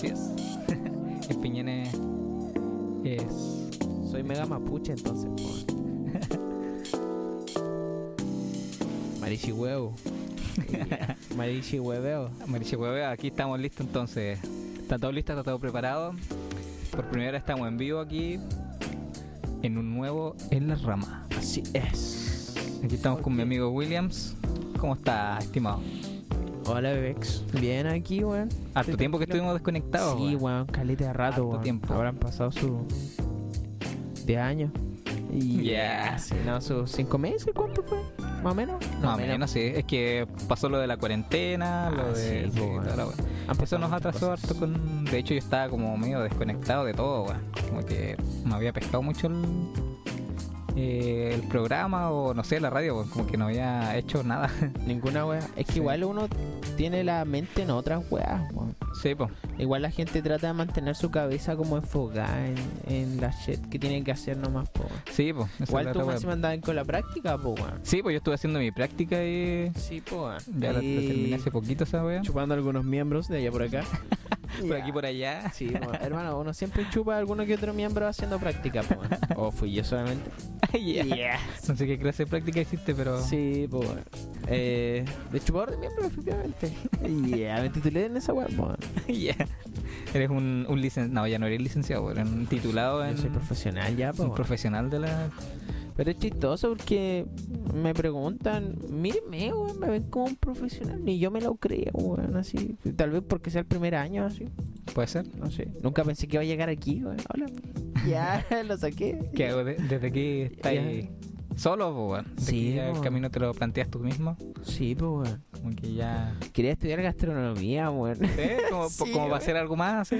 Así es. en Piñene es. Soy mega mapuche entonces. Marichi huevo. Marichi hueveo. Mariche Hueve, aquí estamos listos entonces. Está todo listo, está todo preparado. Por primera vez estamos en vivo aquí. En un nuevo En la Rama. Así es. Aquí estamos con mi amigo Williams. ¿Cómo está, estimado? Hola, Bebex. Bien aquí, weón. Harto tiempo que estuvimos desconectados. Sí, weón. caleta de rato, Harto weón. tiempo. Habrán pasado su... De años. Y... Yeah. Sí, no, sus cinco meses, ¿cuánto fue? ¿Más o menos? Más o menos, sí. Es que pasó lo de la cuarentena, lo Ah, de. sí, sí, po, toda la wea. Han Eso pasado nos muchas atrasó cosas. harto con. De hecho, yo estaba como medio desconectado de todo, weón. Como que me había pescado mucho el. Eh, el programa o no sé, la radio, weón. Como que no había hecho nada. Ninguna wea. Es que Sí. igual uno tiene la mente en otras weas, weón. sí, pues. Igual la gente trata de mantener su cabeza como enfocada en, en la shit que tienen que hacer nomás, po. Sí, pues. Igual tú más me andabas con la práctica, po, weón. Sí, pues yo estuve haciendo mi práctica y. Sí, po, weón. Ya la, la terminé hace poquito esa wea. Chupando algunos miembros de allá por acá. Por aquí por allá. Sí, po, hermano, uno siempre chupa a alguno que otro miembro haciendo práctica, po. O fui yo solamente. Yeah. No sé qué clase de práctica hiciste, pero. Sí, weón. Eh, de chupador de miembros, efectivamente. Yeah, me titulé en esa weá, po, weón. Yeah. Eres un, un licenciado. No, ya no eres licenciado, eres un titulado en. Yo soy profesional ya, po, un profesional de la. Pero es chistoso porque me preguntan, mírenme, weón, me ven como un profesional. Ni yo me lo creo, weón, así. Tal vez porque sea el primer año, así. ¿Puede ser? No sé. Nunca pensé que iba a llegar aquí, weón. Hola. Ya, lo saqué. ¿Qué hago desde aquí? ¿Estás ahí solo, po, weón? Sí, el camino te lo planteas tú mismo. Sí, pues, weón. Como que ya. Quería estudiar gastronomía, weón. ¿Sí? Como, Sí, como para weón. hacer algo más, ¿sí?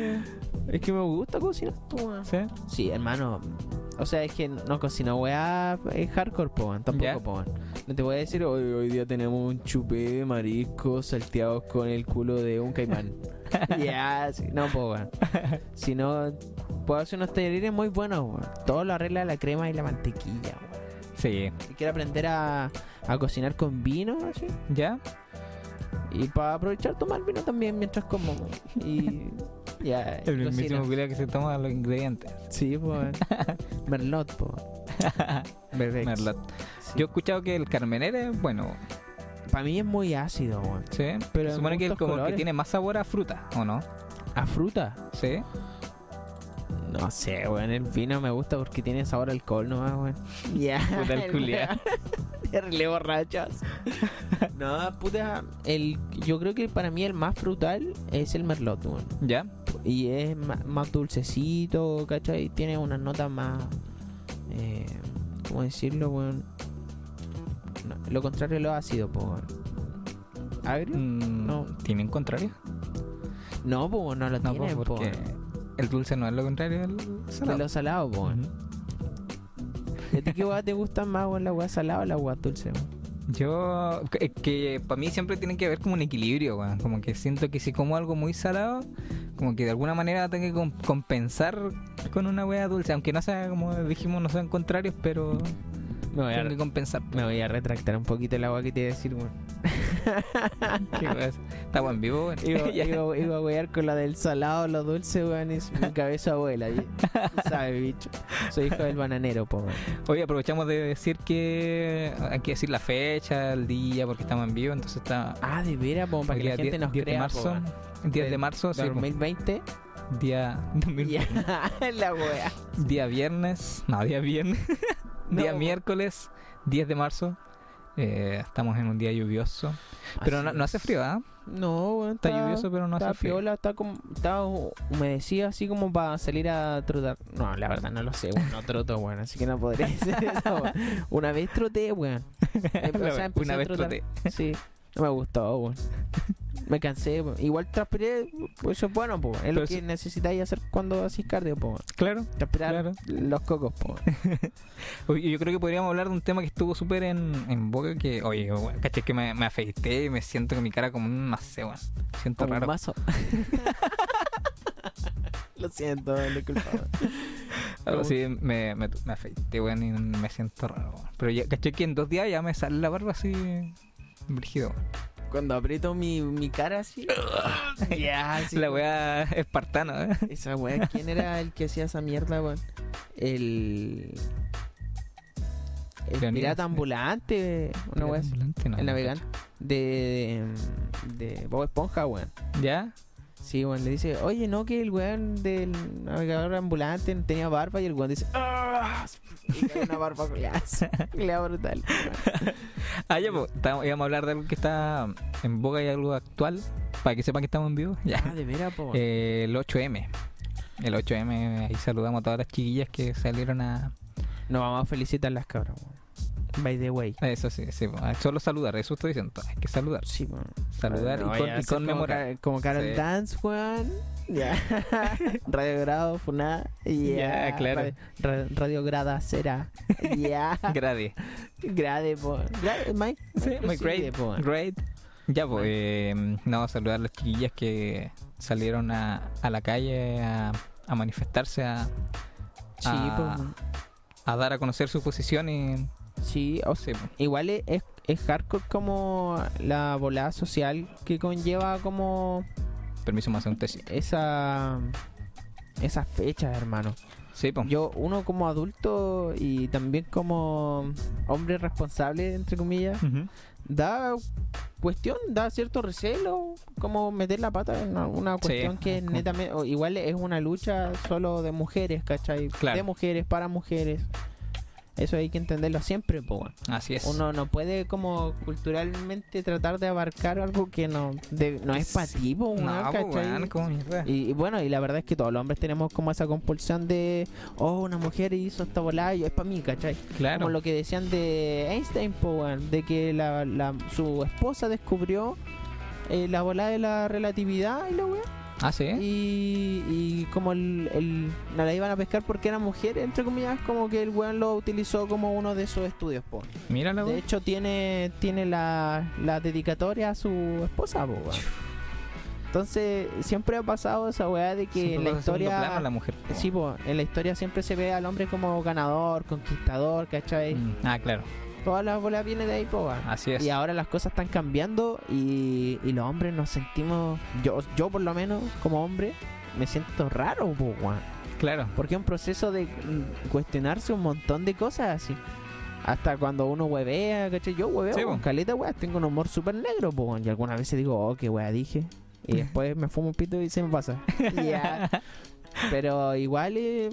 Es que me gusta cocinar, weón. ¿Sí? Sí, hermano. O sea, es que no cocino weá eh, hardcore, po. Tampoco, po. No te voy a decir, hoy, hoy día tenemos un chupé de mariscos salteados con el culo de un caimán. Ya, sí, no, po. Si no, puedo hacer unos tallarines muy buenos, weón. Todo lo arregla la crema y la mantequilla, weón. Sí. Y quiero aprender a, a cocinar con vino, así. ¿Ya? Y para aprovechar tomar vino también mientras como. Y ya. El mismísimo culiao que se toma los ingredientes. Sí, pues. Merlot. Bebex. Merlot. Sí. Yo he escuchado que el Carmenere es bueno. Para mí es muy ácido, weón. ¿Sí? Pero Se supone que, gustan como que colores. tiene más sabor a fruta, ¿o no? ¿A fruta? ¿Sí? No sé, weón. El vino me gusta porque tiene sabor a alcohol nomás, weón. Ya. Puta el culiao. Le borrachos. no, puta. El, yo creo que para mí el más frutal es el merlot, weón. ¿Ya? Y es más, dulcecito, ¿cachai? Tiene unas notas más. Eh, ¿Cómo decirlo, weón? No, lo contrario de lo ácido, po, weón. ¿Agrio? Mm, No. ¿Tienen contrario? No, po, no lo No, tienen, pues, po. porque el dulce no es lo contrario del De salado. lo salado, po. weón. Ujú. ¿Y a ti qué te gusta más, weón? ¿La hueá salada o la hueá dulce, weón? Yo, es que para mí siempre tiene que haber como un equilibrio, weón. Como que siento que si como algo muy salado, como que de alguna manera tengo que com- compensar con una wea dulce. Aunque no sea, como dijimos, no sean contrarios, pero Me voy, a, tengo que compensar. me voy a retractar un poquito el agua que te iba a decir, weón. ¿Qué? Estamos en vivo, weón. Iba, iba, iba a huear con la del salado, lo dulce, weón, es mi cabeza abuela. ¿Sabes, bicho? Soy hijo del bananero, po, weón. Hoy aprovechamos de decir que hay que decir la fecha, el día, porque estamos en vivo, entonces está... Ah, de veras, po, para que la día gente 10 nos 10 de crea, po, marzo. weón. 10 de marzo, sí, po. 2020. día, 2020. Ya, la wea. día viernes, no, día viernes, día No. miércoles, 10 de marzo. Eh, estamos en un día lluvioso, pero no, Así no hace frío, ¿ah? No, weón. Está lluvioso, pero no hace frío. piola, está como. Está humedecido así como para salir a trotar. No, la verdad no lo sé. No troto, weón. Así que no podría decir eso. Una vez troté, weón. O sea, empecé Una a vez troté. Sí. No me gustó, weón. Me cansé. Igual transpiré, pues eso es bueno, po. Es Pero lo que si- necesitáis hacer cuando hacís cardio, po. Claro. Transpirar Claro. los cocos, po. Oye, yo creo que podríamos hablar de un tema que estuvo súper en, en boca, que, oye, caché que me, me afeité y me siento con mi cara como un, weón. Siento Como un raro. mazo. lo siento, weón, disculpa. weón. Algo así, me, me, me afeité, weón, y me siento raro, weón. Pero ya, caché que en dos días ya me sale la barba así, brígido, weón. Cuando aprieto mi, mi cara así. ya, así. La wea espartana, ¿eh? Esa weá, ¿quién era el que hacía esa mierda, weón? El. El Leonidas, pirata ambulante, una weá no. El navegante. De, de. de Bob Esponja, weón. ¿Ya? Sí, weón, le dice, oye, no, que el weón del navegador ambulante tenía barba y el weón dice, ¡ah! Una barba. Culiada brutal. Ah, ya, pues, íbamos a hablar de algo que está en boga y algo actual, para que sepan que estamos en vivo. Ya. Ah, de veras, po. Eh, el 8M. El 8M, ahí saludamos a todas las chiquillas que salieron a... Nos vamos a felicitar las cabras, weón. By the way. Eso sí, sí, pues, solo saludar, eso estoy diciendo, hay que saludar. Sí. Saludar No y, con- a conmemorar. Como, Car- como Carol Sí. Dance, weón. Ya. Radio Grado, Funá. Ya, claro. Radio, Ra- Radio Grada, Cera. Ya. Grade. Grade, po. Grade, Mike. Sí, muy Sí, great. po. Great. Ya, pues, eh, no, saludar a las chiquillas que salieron a, a la calle a, a manifestarse, a, Sí, Ah. po. a dar a conocer su posición y... Sí, o pues. Igual es, es, es hardcore como la volada social que conlleva como Permiso, más un tesis. esa esa fecha, hermano. Sí, pues. Yo, uno como adulto y también como hombre responsable, entre comillas, da cuestión, da cierto recelo, como meter la pata en una, una Sí, cuestión que netamente, igual es una lucha solo de mujeres, ¿cachai? Claro. De mujeres, para mujeres. Eso hay que entenderlo siempre, po. weón. Así es. Uno no puede como culturalmente tratar de abarcar algo que no, de- no es para ti, po, no, pues, como mierda. Y, y bueno, y la verdad es que todos los hombres tenemos como esa compulsión de, oh, una mujer hizo esta volada y es para mí, ¿cachai? Claro. Como lo que decían de Einstein, po, de que la, la- su esposa descubrió eh, la volada de la relatividad y la weá. Ah, sí. Y, y como el, el- no la iban a pescar porque era mujer, entre comillas, como que el weón lo utilizó como uno de sus estudios, po. Mírala, De hecho, tiene, tiene la, la dedicatoria a su esposa, po. Entonces, siempre ha pasado esa weá de que Siempre en la historia. la mujer. po. Sí, po, en la historia siempre se ve al hombre como ganador, conquistador, ¿cachai? Mm, Ah, claro. Todas las bolas vienen de ahí, po. Así es. Y ahora las cosas están cambiando y, y los hombres nos sentimos, yo, yo por lo menos como hombre, me siento raro, po. Claro. Porque es un proceso de cuestionarse un montón de cosas así. Hasta cuando uno huevea, ¿cachai? Yo hueveo Sí, con po. caleta, weá. Tengo un humor súper negro, po. Y algunas veces digo, oh, qué weá dije. Y después me fumo un pito y se me pasa. Ya. Pero igual, eh,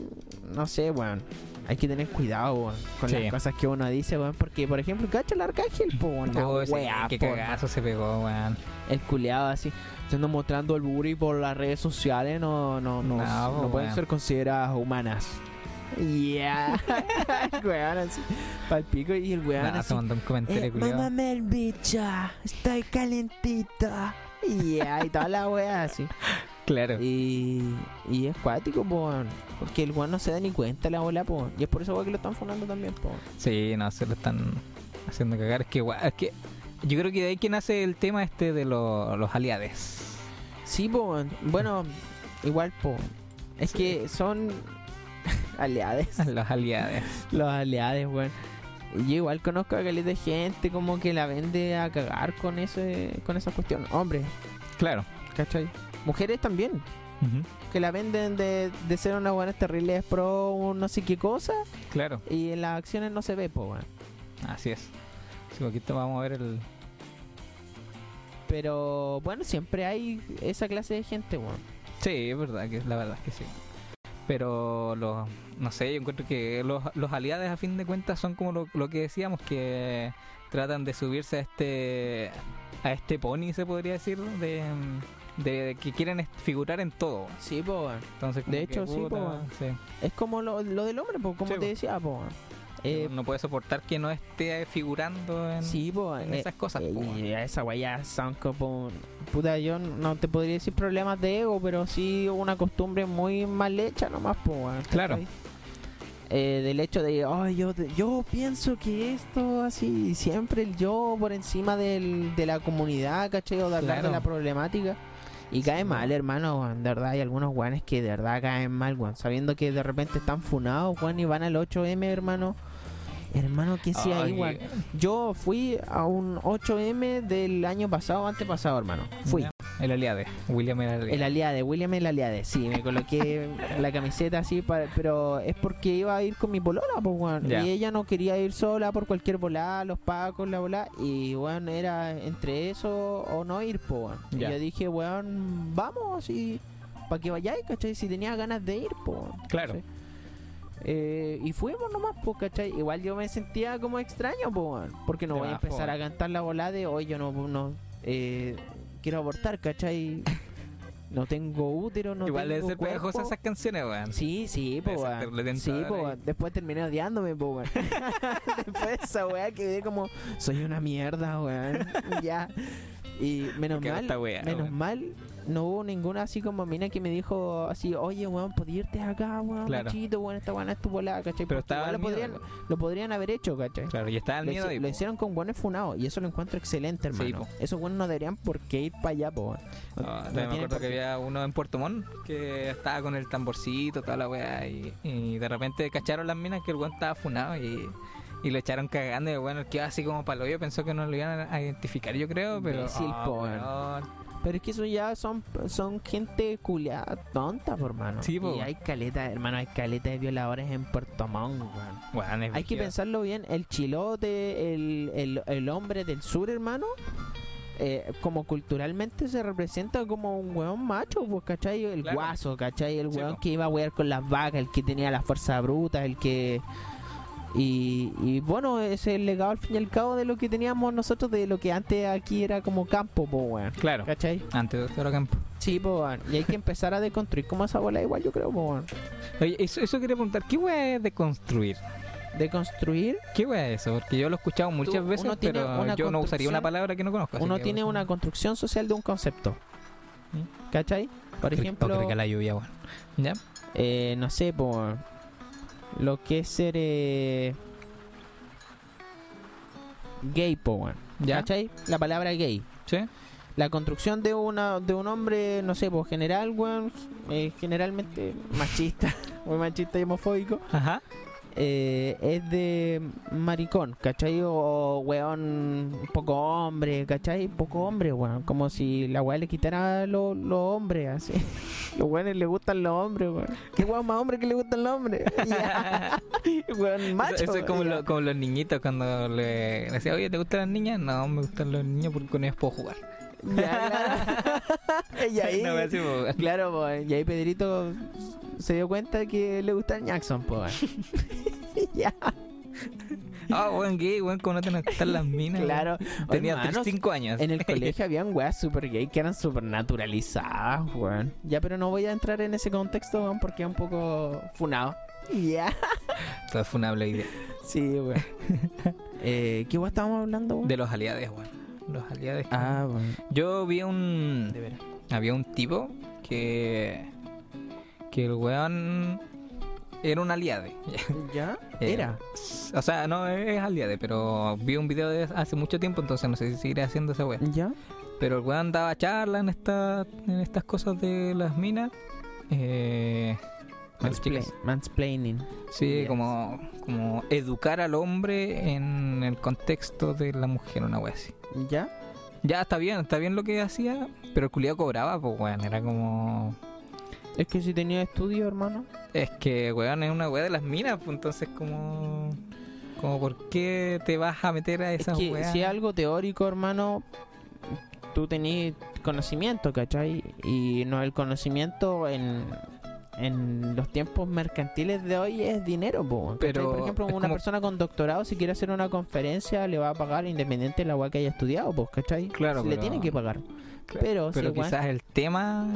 no sé, weón. Hay que tener cuidado, weón, con Sí. las cosas que uno dice, weón. Porque, por ejemplo, cacha el arcángel, po, weón. La Oh, sí, weá, qué po, cagazo se pegó, weón. el culeado así, estando mostrando el booty por las redes sociales, no, no, no, No, no, po, pueden weón. ser consideradas humanas. Yeah, el weón así, pa'l pico y el weón Nada, así. se mandó un comentario, Eh, culiao. mámame el bicho, estoy calentita. Yeah, y toda la wea así. Claro. Y, y es cuático, po, porque el weón no se da ni cuenta la bola, po. Y es por eso weón, que lo están funando también, po. Sí, no, se lo están haciendo cagar. Es que, gua- es que yo creo que de ahí que nace el tema este de lo- los aliades. Sí, po, bueno, igual, po. Es Sí. que son aliados. los aliades. Los aliados, weón. Y Yo igual conozco a caleta de gente como que la vende a cagar con ese con esa cuestión. Hombres, Claro. ¿cachai? Mujeres también. Que la venden de, de ser unas buenas terribles pro no sé qué cosa. Claro. Y en las acciones no se ve, po, weón. Así es. Sí, aquí te vamos a ver el. Pero bueno, siempre hay esa clase de gente, weón. Sí, es verdad, que la verdad es que sí. Pero los, no sé, yo encuentro que los, los aliados a fin de cuentas son como lo, lo que decíamos, que tratan de subirse a este a este pony, se podría decir, de, de que quieren figurar en todo. Sí, po. Entonces, De hecho, sí, po. sí. Es como lo, lo del hombre, po, como Sí, te decía, po. Eh, no puede soportar que no esté figurando en, sí, po, en eh, esas cosas. Eh. Y esa guaya son como. Puta, yo no te podría decir problemas de ego, pero sí una costumbre muy mal hecha nomás, po, Claro. Eh, del hecho de, "Ay, yo, yo pienso que esto así, siempre el yo por encima del, de la comunidad, ¿cachai? O de hablar Claro. de la problemática. Y cae Sí, mal, hermano, weón, de verdad. Hay algunos weones que de verdad caen mal, weón. Sabiendo que de repente están funados, weón, y van al 8M, hermano. Hermano, ¿qué hacía ahí, Ay, weón? Yo fui a un 8M del año pasado, antepasado, hermano. Fui. El aliade. William el aliade. El aliade, William el aliade. Sí, me coloqué la camiseta así, para, pero es porque iba a ir con mi polola, pues, weón. Ya. Y ella no quería ir sola por cualquier volada, los pacos, la volada. Y, weón, era entre eso o no ir, pues, weón. Y Ya. yo dije, weón, vamos así, para que vayáis, ¿cachai? Si tenía ganas de ir, pues. Claro. Sí. Eh, y fuimos nomás, pues, ¿cachai? Igual yo me sentía como extraño, pues, weón, porque no Te voy a empezar a cantar la volada de hoy, yo no, no eh, quiero abortar, ¿cachai? No tengo útero, no Igual debe tengo ser esas canciones, weón. Sí, sí, ser weón. Sí, weón. Después terminé odiándome, pues, weón. Después de esa weá quedé como, soy una mierda, weón. ya. Y menos mal, esta wea, menos weón. mal, no hubo ninguna así como mina que me dijo así, oye, weón, ¿podías irte acá, weón? Claro. Machito, weón, esta weón es tu volada, ¿cachai? Pero estaba lo miedo, podrían, weón. lo podrían haber hecho, ¿cachai? Claro, y estaba el Lo, miedo ahí. lo po. hicieron con buenos funados y eso lo encuentro excelente, Sí, hermano. po. Esos buenos no deberían por qué ir para allá, po. weón. No- no también me acuerdo que había uno en Puerto Montt que estaba con el tamborcito, toda la weá, y, y de repente cacharon las minas que el weón estaba funado y, y lo echaron cagando y el weón quedó así como para hoyo, pensó que no lo iban a identificar, yo creo, pero. Imbécil, weón. Pero es que eso ya son, son gente culiada tonta, por hermano. Sí, po, y hay caleta, hermano, hay caleta de violadores en Puerto Montt, es Hay que pensarlo bien, el chilote, el, el, el hombre del sur, hermano, eh, como culturalmente se representa como un weón macho, pues, ¿cachai? El Claro. guaso, ¿cachai? El weón que iba a wear con las vacas, el que tenía la fuerza bruta, el que... Y, y bueno, ese es el legado al fin y al cabo de lo que teníamos nosotros, de lo que antes aquí era como campo, pues, weón. Claro, ¿Cachai? antes de otro campo. Sí, pues, weón. Y hay que empezar a deconstruir como esa bola igual, yo creo, pues, weón. Oye, eso, eso quería preguntar, ¿qué weá es de construir? Deconstruir ¿Qué weá es eso? Porque yo lo he escuchado muchas Tú- veces, pero yo no usaría una palabra que no conozco. uno tiene una construcción social de un concepto. ¿Mm? ¿Cachai? Por ejemplo, o cree que la lluvia, weón. ¿Ya? eh, no sé, por lo que es ser eh, gay, po. ¿Ya? ¿Cachai? La palabra gay. ¿Sí? La construcción de una de un hombre, no sé, por general, weón, eh, generalmente machista, muy machista y homofóbico, Ajá. Eh, es de maricón, ¿cachai? O weón poco hombre, ¿cachai? Poco hombre, weón. Como si la weá le quitara los hombres, así. Los weones le gustan los hombres, weón. ¿Qué weón más hombre que le gustan los hombres? Weón macho. Eso, eso es como, ya. lo- como los niñitos cuando le le decía, oye, ¿te gustan las niñas? No, me gustan los niños porque con ellos puedo jugar. Ya, claro. y ahí, No, weón. claro, pues, y ahí Pedrito se dio cuenta que le gusta el Jackson, pues. ya, Ah, weón, gay, weón, como no te gustan las minas. claro. weón. Tenía Hermanos, 5 años. En el colegio habían weas super gay que eran super naturalizadas, weón. Ya, pero no voy a entrar en ese contexto, weón, porque es un poco funado. Ya. Todo es funable idea. Sí, weón. eh, ¿Qué wea estábamos hablando, weón? De los aliados, weón. Los aliados. Ah, weón. Yo vi un. De veras. Había un tipo que. Que el weón. Era un aliade. ¿Ya? Eh, Era. O sea, no es aliade, pero vi un video de hace mucho tiempo, entonces no sé si seguiré haciendo esa weá. ¿Ya? Pero el weón daba charla en, esta, en estas cosas de las minas. Eh, Mansplaining. Sí, Yes. como, como educar al hombre en el contexto de la mujer, una wea así. ¿Ya? Ya está bien, está bien lo que hacía, pero el culiado cobraba, pues weón, era como... Es que si tenía estudio, hermano. Es que weón es una wea de las minas, pues entonces como... Como por qué te vas a meter a Es esas que weas? si es algo teórico, hermano, tú tenés conocimiento, ¿cachai? Y no el conocimiento en, en los tiempos mercantiles de hoy es dinero, po. Pero por ejemplo, una como- persona con doctorado si quiere hacer una conferencia le va a pagar independiente de la weá que haya estudiado, pues, ¿cachai? Claro, le pero- tienen que pagar. Claro, pero quizás el tema...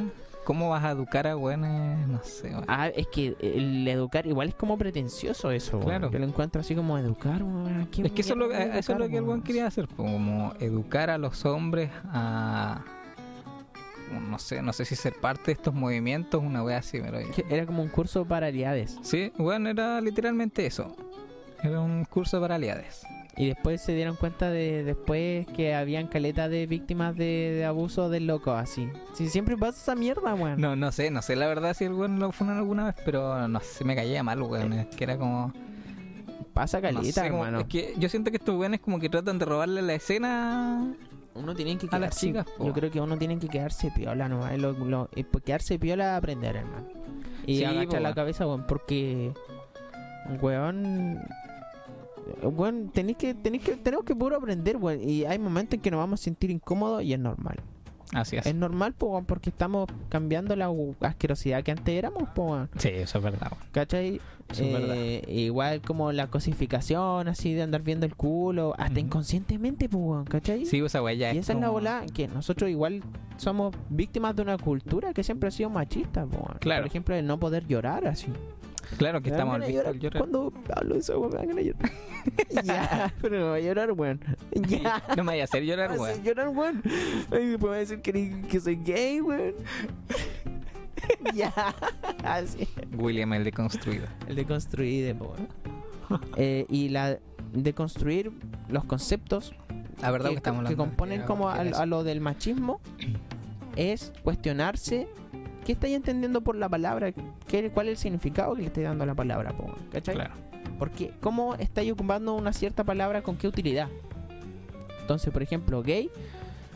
¿Cómo vas a educar a weones? No sé. Ah, es que el educar igual es como pretencioso eso. Claro. Yo lo encuentro así como educar. weón, ¿a qué Es que eso es lo, a eso es lo educar, que el weón quería hacer, como educar a los hombres a... No sé, no sé si ser parte de estos movimientos, una wea así, pero... Era como un curso para aliades. Sí, bueno, era literalmente eso. Era un curso para aliades. Y después se dieron cuenta de después que habían caleta de víctimas de, de abuso del loco, así. Si siempre pasa esa mierda, weón. No, no sé, no sé la verdad si el weón lo fueron alguna vez, pero no sé, me caía mal, weón. Es que era como... Pasa No calita, como- hermano. es que yo siento que estos weones como que tratan de robarle la escena. Uno tiene que a las quedarse, chicas, po. yo creo que uno tiene que quedarse piola nomás, lo, lo- y pues quedarse piola a aprender, hermano. Y Sí, agachar la cabeza, weón, porque weón weón, tenéis que, tenéis que, tenemos que puro aprender, weón, y hay momentos en que nos vamos a sentir incómodos y es normal. Así es. Es normal, po, porque estamos cambiando la asquerosidad que antes éramos, po. Sí, eso es verdad. ¿Cachai? Eso es verdad. Eh, igual como la cosificación, así de andar viendo el culo, hasta inconscientemente, pues, weón, ¿cachai? Sí, esa weá ya y es esa es la como- bola que nosotros igual somos víctimas de una cultura que siempre ha sido machista, po. Claro. Por ejemplo, el no poder llorar así. Claro que Me estamos al llorar. Víctor llorar. Cuando hablo de eso, weón, me ganas de llorar. ya, pero no voy a llorar, weón. Ya. No me vaya a hacer llorar, No weón. sé llorar, weón. Después va a decir que, que soy gay, weón. ya. Así. William el deconstruido. El de construir, po, weón. Eh, y la de construir los conceptos La verdad que, que, estamos que componen como a, a lo del machismo es cuestionarse qué estáis entendiendo por la palabra, qué, cuál es el significado que le estáis dando a la palabra, po, ¿cachai? Claro. Porque cómo estáis ocupando una cierta palabra con qué utilidad. Entonces, por ejemplo, gay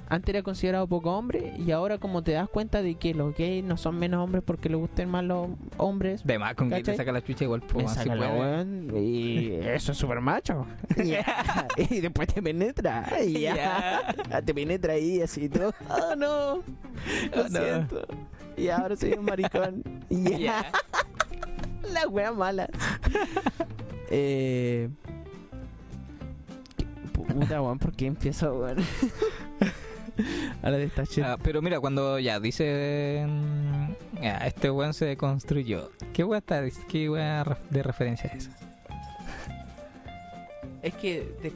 antes era considerado poco hombre y ahora como te das cuenta de que los gays no son menos hombres porque les gusten más los hombres, De más, con que te ¿Cachai? saca la chucha igual, pues, me saca la y eso es súper macho. Ya. y después te penetra. Y ya. Te penetra ahí así todo. Oh no. Lo Oh, no. Y ahora soy un maricón. Y ya. Ya. La wea mala. eh. Puta weón, ¿por qué empiezo, weón? Ahora de. Ah, pero mira, cuando ya dicen ya, este weón se deconstruyó, ¿qué weá está qué ref- de referencia es esa? Es que de-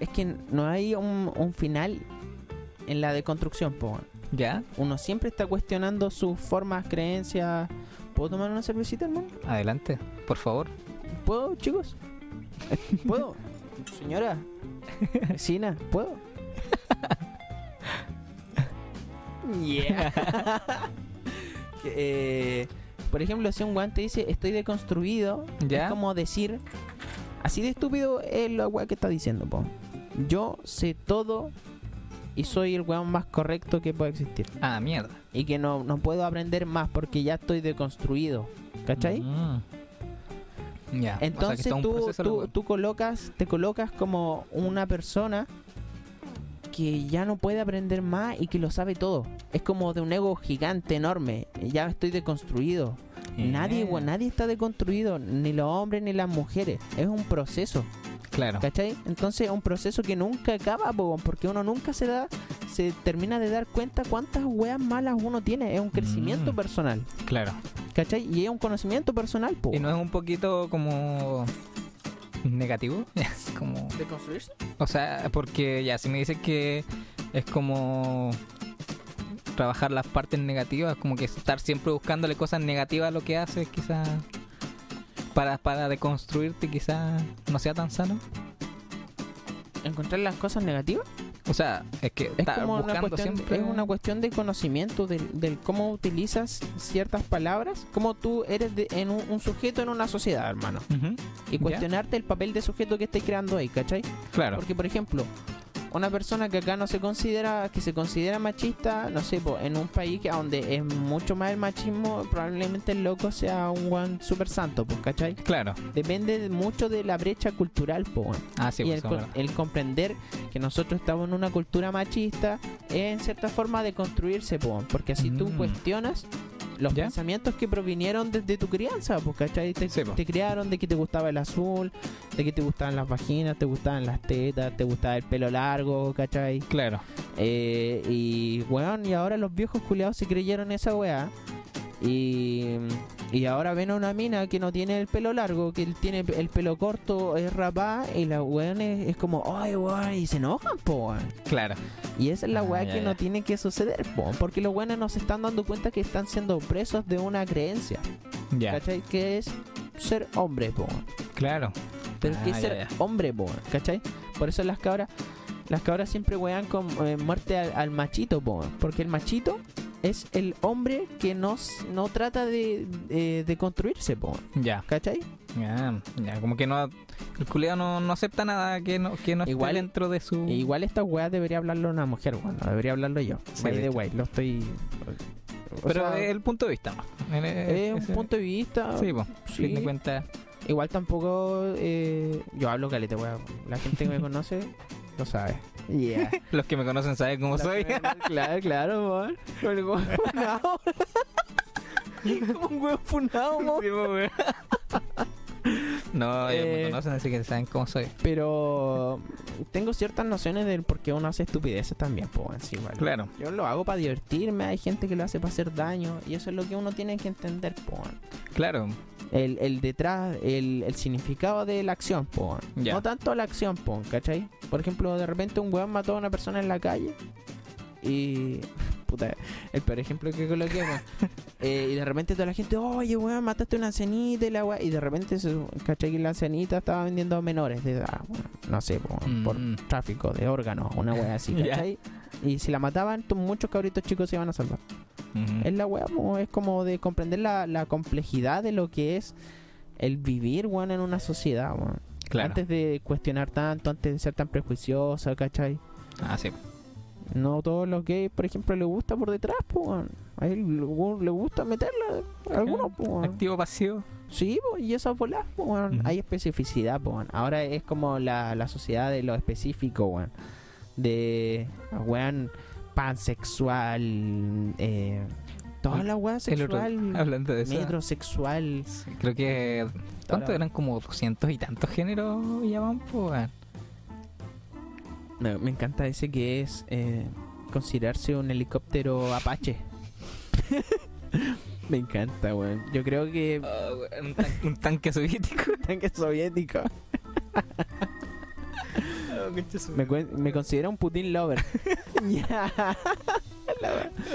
es que no hay un, un final en la deconstrucción, po. weón. ¿Ya? Uno siempre está cuestionando sus formas, creencias. ¿Puedo tomar una cervecita, hermano? Adelante, por favor. ¿Puedo, chicos? ¿Puedo? Señora, vecina, ¿puedo? Yeah. Eh, por ejemplo, si un guante dice estoy deconstruido, ¿Ya? es como decir, así de estúpido es lo weá que está diciendo, po. Yo sé todo y soy el weón más correcto que puede existir. Ah, mierda. Y que no, no puedo aprender más porque ya estoy deconstruido. ¿Cachai? Mm. Ya. o sea, Entonces tú, proceso tú, tú colocas, te colocas como una persona que ya no puede aprender más y que lo sabe todo. Es como de un ego gigante, enorme. Ya estoy deconstruido. Nadie, Eh, we- nadie está deconstruido, ni los hombres ni las mujeres. Es un proceso, Claro. ¿cachai? Entonces es un proceso que nunca acaba, po, porque uno nunca se da, se termina de dar cuenta cuántas weas malas uno tiene. Es un crecimiento Mm. personal, Claro. ¿cachai? Y es un conocimiento personal, po. Y no es un poquito como negativo, como ¿Deconstruirse? O sea, porque ya, si me dices que es como trabajar las partes negativas, como que estar siempre buscándole cosas negativas a lo que haces, quizás para, para deconstruirte, quizás no sea tan sano. ¿Encontrar las cosas negativas? O sea, es que Es como una cuestión, siempre. es una cuestión de conocimiento del, del cómo utilizas ciertas palabras, cómo tú eres de- en un, un sujeto en una sociedad, hermano. Y ¿Ya? cuestionarte el papel de sujeto que estáis creando ahí, ¿cachai? Claro. Porque, por ejemplo, una persona que acá no se considera, que se considera machista, no sé, po, en un país que donde es mucho más el machismo, probablemente el loco sea un guan super santo, pues, ¿cachai? Claro. Depende de- mucho de la brecha cultural, pues. Ah, sí, y pues, el, el comprender que nosotros estamos en una cultura machista es en cierta forma de construirse, po, porque así tú Mm. cuestionas los ¿Ya? pensamientos que provinieron desde tu crianza, pues, ¿cachai? Te, Sí, te criaron de que te gustaba el azul, de que te gustaban las vaginas, te gustaban las tetas, te gustaba el pelo largo, ¿cachai? Claro. Eh, y, weón, y ahora los viejos culiados se creyeron esa weá. Y, y ahora ven a una mina que no tiene el pelo largo, que tiene el pelo corto, es rapá, y la weón es, es como, ay, weón, y se enojan, po. Claro. Y esa es la Ah, weá ya, que ya. no tiene que suceder, po, porque los weones no se están dando cuenta que están siendo presos de una creencia, Ya. ¿cachai? Que es ser hombre, po. Claro. Pero Ah, que es ser hombre, po, ¿cachai? Por eso las cabras, las cabras siempre wean con eh, muerte al, al machito, po, porque el machito es el hombre que no, s- no trata de, de, de construirse, po. Ya, ¿Cachai? ya, ya, como que no. El culiado no, no acepta nada que no, que no Igual- esté dentro de su. E igual esta weá debería hablarlo una mujer, bueno, debería hablarlo yo. Sí, By de the way, lo estoy. Pero sea, es el punto de vista, ¿no? El- es un punto de vista. Sí, pues, sí. fin de cuentas. Igual tampoco. eh, yo hablo caleta, weá. La gente que me conoce lo sabe. Yeah. Los que me conocen saben cómo soy. claro, claro. Con el weón funado. Como un weón funado. Sí, pues. No, ellos me Eh, conocen, así que saben cómo soy. Pero tengo ciertas nociones del por qué uno hace estupideces también, pues, weón, sí, igual. Claro. Yo lo hago para divertirme, hay gente que lo hace para hacer daño, y eso es lo que uno tiene que entender, po. weón. Claro. El, el detrás, el, el significado de la acción, po. weón. No tanto la acción, po, ¿cachai? Por ejemplo, de repente un weón mató a una persona en la calle y. Puta, el peor ejemplo que coloqué, weón. Eh, y de repente toda la gente, oye, weón, mataste una cenita y la weá. Y de repente, se, ¿cachai? Que la cenita estaba vendiendo a menores de edad, weón. No sé, po, Mm. por tráfico de órganos, una weá así. ¿cachai? Y si la mataban, muchos cabritos chicos se iban a salvar. Es la weá, es como de comprender la, la complejidad de lo que es el vivir, weón, en una sociedad, weón. Claro. Antes de cuestionar tanto, antes de ser tan prejuiciosa, ¿cachai? Ah, sí. No todos los gays, por ejemplo, le gusta por detrás, weón. A él le gu- le gusta meterla, algunos. Activo pasivo. Sí, po, y esas bolas, weón. Ujú. Hay especificidad, weón. Ahora es como la, la sociedad de lo específico, weón. De, weón, pansexual, eh, toda la weá El otro, sexual, hablando de eso. metrosexual. sí, Creo que. ¿Cuánto Ahora- eran? Como 200 y tantos géneros ya van, pues. Me, me encanta ese que es eh, considerarse un helicóptero Apache. me encanta, weón. Yo creo que Ah, un, tan- un tanque soviético. tanque soviético. Me, me considero un Putin lover. Ya.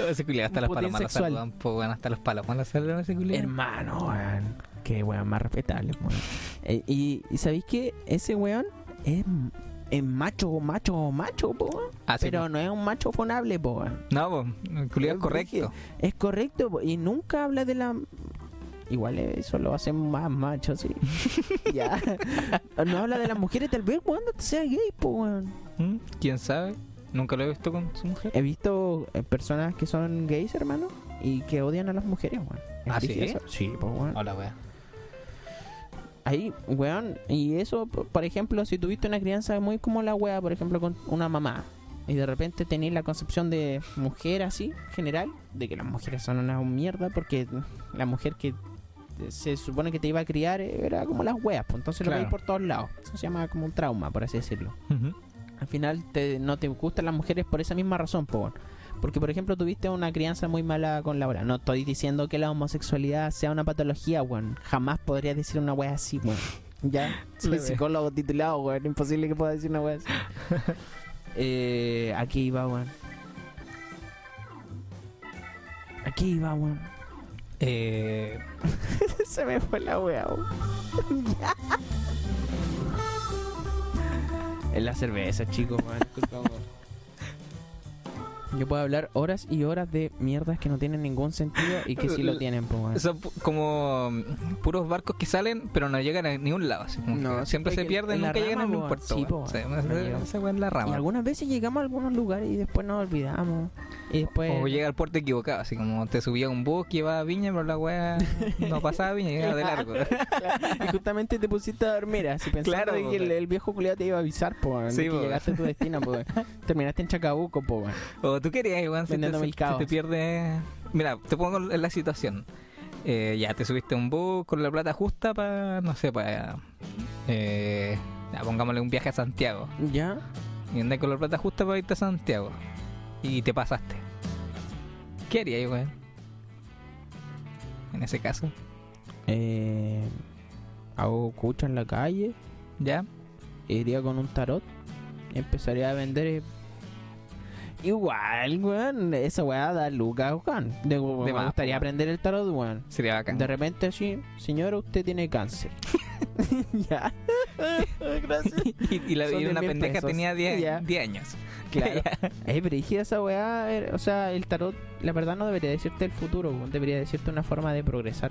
Ese culiado hasta Un Putin palomas lo saludan, weón. Hasta los palomas lo saludan ese culiado. Hermano, weón. Qué weón más respetable, weón. Eh, y, y ¿sabéis que ese weón es, es macho, macho, macho, po, weón? Ah, sí, Pero po. no es un macho fonable, po, weón. No, pues, el culiado es Es correcto. Es correcto, po, y nunca habla de la. Igual eso lo hace más macho, sí. ya. No habla de las mujeres, tal vez cuando sea gay, po, weón. ¿Mm? ¿Quién sabe? Nunca lo he visto con su mujer. He visto eh, personas que son gays, hermano, y que odian a las mujeres, weón. Es ¿Ah, sí? eso. Sí, pues, weón. Hola, weón. Ahí, weón, y eso, por ejemplo, si tuviste una crianza muy como la wea, por ejemplo, con una mamá, y de repente tenés la concepción de mujer así, general, de que las mujeres son una mierda, porque la mujer que se supone que te iba a criar era como las weas, pues entonces lo veis por todos lados. Eso se llama como un trauma, por así decirlo. Al final te, no te gustan las mujeres por esa misma razón, po. Porque, por ejemplo, tuviste una crianza muy mala con Laura. No estoy diciendo que la homosexualidad sea una patología, weón. Jamás podría decir una wea así, weón. Ya, soy psicólogo titulado, weón. Imposible que pueda decir una wea así. eh, aquí iba, weón. Aquí iba, weón. Eh, Se me fue la wea. Es la cerveza, chicos, weón. Yo puedo hablar horas y horas de mierdas que no tienen ningún sentido y que sí lo tienen, pues, weón. son como mm, puros barcos que salen, pero no llegan a ningún lado. así como No, siempre se pierden, nunca llegan a ningún puerto. sí, po, Sí, no weá es la Y rama. algunas veces llegamos a algunos lugares y después nos olvidamos. Y después. O llega al puerto equivocado, así como te subía un bus que iba a Viña, pero la weá no pasaba a Viña, llegaba de largo. y justamente te pusiste a dormir, así pensando Claro, que el, viejo culiado te iba a avisar, po, Sí, que po. llegaste a tu destino, po. Terminaste en Chacabuco, po. Tú querías, weón, si te, si te pierdes. Mira, te pongo en la situación. Eh, ya te subiste un bus con la plata justa para, no sé, para. Eh, ya, pongámosle un viaje a Santiago. ¿Ya? Y andás con la plata justa para irte a Santiago. Y te pasaste. ¿Qué harías, weón? En ese caso. Eh, hago cucha en la calle, ¿Ya? iría con un tarot, empezaría a vender eh, Igual, weón, esa weá da lucas, weón. De, me más, gustaría aprender el tarot, weón. Sería bacán. De repente así, señora, usted tiene cáncer. ya. Gracias. y, y la, y de una pendeja pesos. tenía 10 Ya. 10 años. Claro. Pero dije esa weá, eh, o sea, el tarot, la verdad no debería decirte el futuro, weón, debería decirte una forma de progresar.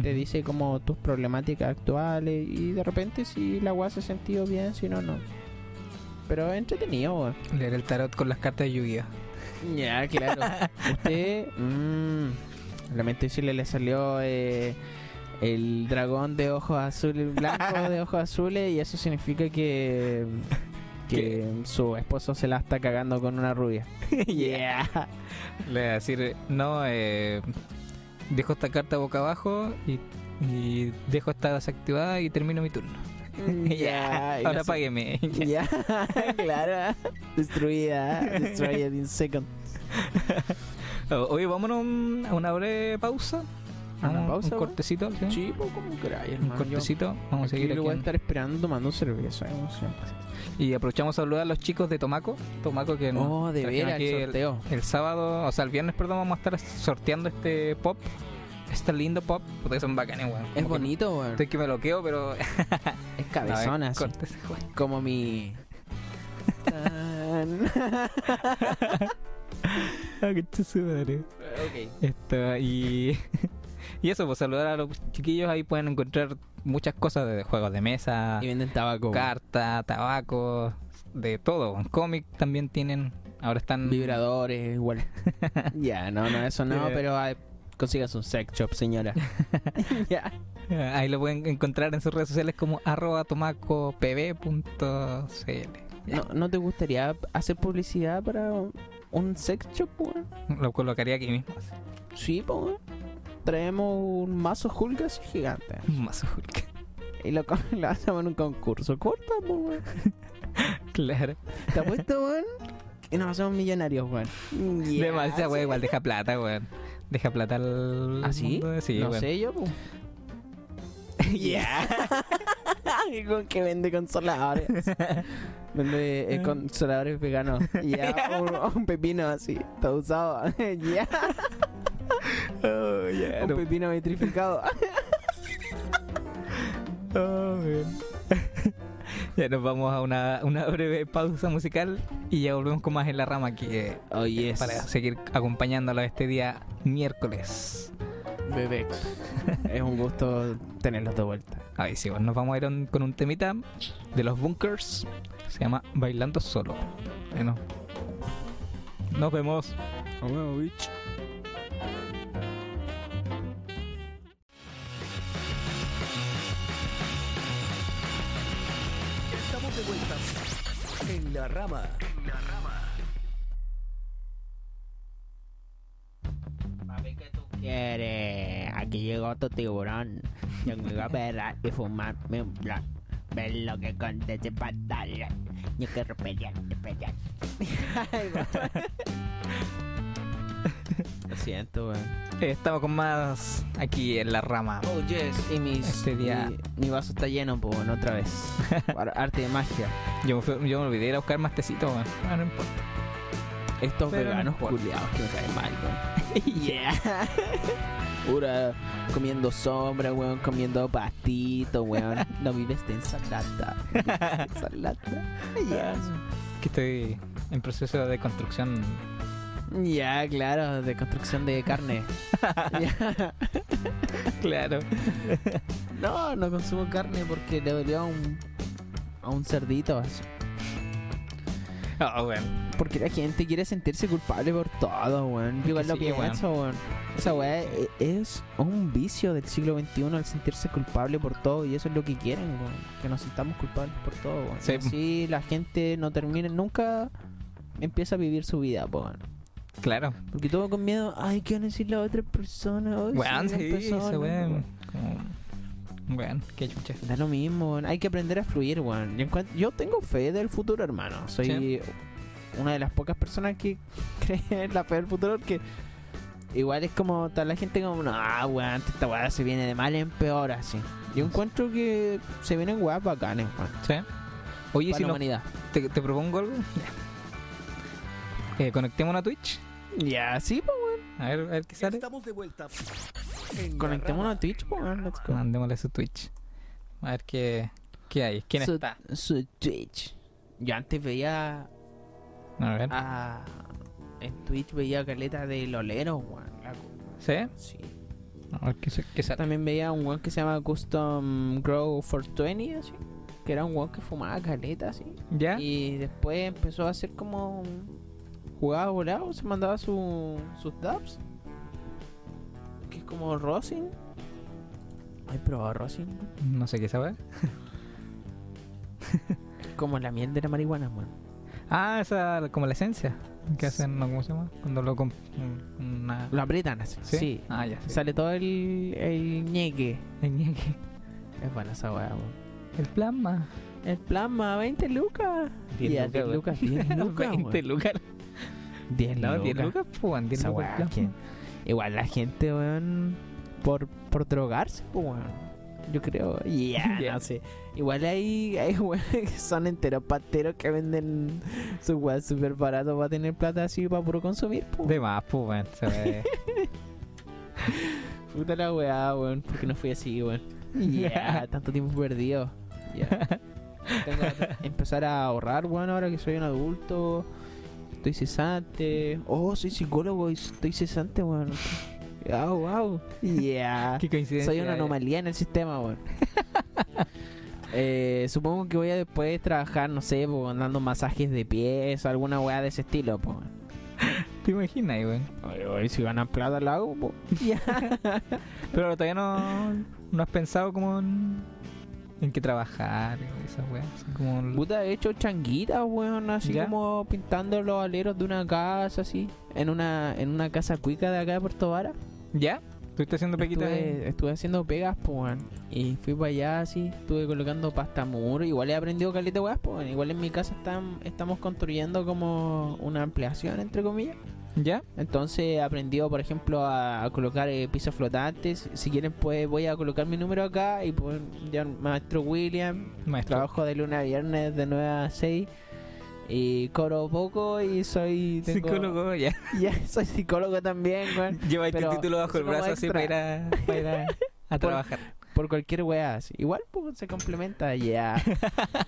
Te dice como tus problemáticas actuales y de repente si la weá se ha sentido bien, si no, no. Pero entretenido, weón. Leer el tarot con las cartas de Yu-Gi-Oh! Ya, claro. Usted, mmm, lamento decirle, le salió eh, el dragón de ojos azules, blanco de ojos azules, y eso significa que, que su esposo se la está cagando con una rubia. yeah. Le voy a decir, no, eh, dejo esta carta boca abajo y, y dejo esta desactivada y termino mi turno. Ya, y ahora no págueme. Ya, claro. Destruida, destroyed in second. Oye, vámonos a una breve pausa. ¿A una pausa, Un cortecito, ¿sí? Sí, como queráis, Un cortecito. Vamos a aquí seguir lo aquí. voy a estar esperando tomando cerveza. siempre. Y aprovechamos a saludar a los chicos de Tomaco. Tomaco que nos Oh, de veras, el el, sorteo. el sábado, o sea, el viernes, perdón, vamos a estar sorteando este pop. Este lindo pop. Porque son bacanes, weón. Es bonito, weón. Estoy que me bloqueo, pero. Es cabezona, juego. Como mi. Ah. Esto, y. y eso, pues saludar a los chiquillos. Ahí pueden encontrar muchas cosas de juegos de mesa, Y venden tabaco. carta, tabaco, de todo. En cómic también tienen. Ahora están. Vibradores, igual. ya, no, no, eso no, Sí. pero consigas un sex shop, señora. ya. Ahí lo pueden encontrar en sus redes sociales como arroba tomacopb.cl. ¿No, ¿No te gustaría hacer publicidad para un sex shop, weón? Lo colocaría aquí mismo. Sí, weón. Traemos un mazo Hulgas gigante. Más Hulk. Y lo, hacemos en un concurso. Corta, weón. Claro. ¿Te apuesto, weón? Y nos hacemos millonarios, weón. Ya, Demasiado, sí. weón. Igual deja plata, weón. Deja plata al. ¿Ah, sí? mundo. Sí, no sé yo, po. Ya. Y con que vende consoladores. Vende eh, consoladores veganos. Ya, un, un pepino así, todo usado. Ya, Oh, un no- pepino vitrificado. oh, weón. Ya nos vamos a una, una breve pausa musical y ya volvemos con más en la rama que Oh, yes. para seguir acompañándolos este día miércoles. Bebé. Es un gusto tenerlos de vuelta. Ahí sí, bueno, nos vamos a ir con un temita de los bunkers. Se llama Bailando Solo. Bueno, nos vemos. Estamos de vuelta en la rama. Papi, ¿qué tú quieres? Aquí llegó tu tiburón. Yo me voy a ver y fumarme un blunt. Ver lo que conté ese pantalón. Yo quiero pelear, pelear. Lo siento, weón. Eh, Estamos con más aquí en la rama. Oh, yes. Y mis, Este día- mi, mi vaso está lleno, pues, bueno, otra vez. Ar- Arte de magia. Yo me, fui- yo me olvidé de ir a buscar más tecito. Ah, no importa. Estos Pero no veganos importa. culiados que me caen mal, weón. yeah. Pura comiendo sombra, weón, comiendo pastito, weón. No vives de ensalada. vives de ensalada. Ya. Que estoy en proceso de construcción. Ya, claro, de construcción de carne. Ya. Claro. No, no consumo carne porque le dolió a un, a un cerdito. así. Oh, weón. Porque la gente quiere sentirse culpable por todo, weón. Yo igual lo Sí, weón. pienso, weón. Esa weá e- es un vicio del siglo XXI el sentirse culpable por todo y eso es lo que quieren, weón. Que nos sintamos culpables por todo, weón. Sí. Así la gente no termina, nunca empieza a vivir su vida, weón. Claro. Porque todo con miedo, ay, ¿qué van a decir la otra persona? Ay, soy sí, una ese persona", weón. Como- Weón, qué chucha. Da lo mismo. Hay que aprender a fluir, weón. Yo, yo tengo fe del futuro, hermano. Soy Sí. una de las pocas personas que cree en la fe del futuro porque igual es como tal la gente como, no, weón, esta weá se viene de mal en peor así. Yo encuentro que se vienen weas bacanes, weón. ¿Sí? Oye, Para si la no, humanidad. te, te propongo algo. Eh, conectémonos a Twitch. Ya, sí, pues, weón. A ver, a ver qué sale. Estamos de vuelta. Conectémonos a Twitch, pues, weón. Let's go. Mandémosle su Twitch. A ver qué, qué hay. ¿Quién Su- está? Su Twitch. Yo antes veía A ver. a... En Twitch veía caleta de loleros, weón. La- ¿Sí? Sí. A ver qué, se- qué sale. También veía un weón que se llama Custom Grow for 20, así. Que era un weón que fumaba caleta, así. ¿Ya? Y después empezó a hacer como. Jugaba volado, se mandaba su, sus dubs. Que es como Rosin. ¿Hay probado Rosin? No sé qué sabe. Como la miel de la marihuana, weón. Ah, esa como la esencia. que hacen? No, ¿Cómo se llama? Cuando lo una... Lo aprietan así. ¿Sí? Sí. Ah, ya. Sí. Sale todo el, el ñeque. El ñeque. Es buena esa weá. El plasma. El plasma, 20 lucas. 10 Ya, lucas, 10 weón. lucas, 10 lucas. 20 weón. lucas. 10 No, lucas. 10 lucas, pues, 10 Esa lucas. Igual la gente, weón, por, por drogarse, pues, weón. Yo creo, ya, Ya. no sé. Igual hay, hay weones que son enteros pateros que venden su weón súper barato para tener plata así para puro consumir, pues. De más, pues, weón. Puta la weá, weón, porque no fui así, weón. Ya, tanto tiempo perdido. Ya. Tengo que empezar a ahorrar, weón, ahora que soy un adulto. Estoy cesante. Oh, soy psicólogo y estoy cesante, weón. Wow, wow. Yeah. Qué coincidencia. Soy una eh. anomalía en el sistema, weón. Eh, supongo que voy a después trabajar, no sé, po, dando masajes de pies o alguna weá de ese estilo, po. ¿Te imaginas, weón? Oye, si ganan plata lo hago, po. Pero todavía no, no has pensado como en, en qué trabajar esas weas. Como Puta, he hecho changuitas, weón, así ¿Ya? como pintando los aleros de una casa, así. En una, en una casa cuica de acá de Puerto Vara. ¿Ya? ¿Estuviste haciendo pequitas? Estuve, estuve haciendo pegas, pues, weón. Y fui para allá, así. Estuve colocando pasta muro. Igual he aprendido caleta, pues, weón. Igual en mi casa están, estamos construyendo como una ampliación, entre comillas. ¿Ya? Entonces he aprendido, por ejemplo, a, a colocar eh, pisos flotantes. Si quieren, pues voy a colocar mi número acá. Y pues, ya, maestro William. Maestro. Trabajo de lunes a viernes de 9 a 6. Y cobro poco y soy. tengo- Psicólogo, ya. Ya, soy psicólogo también, weón. Lleva este título bajo el brazo así para ir a, para ir a, a trabajar. Por cualquier weá. Igual, pues se complementa, ya.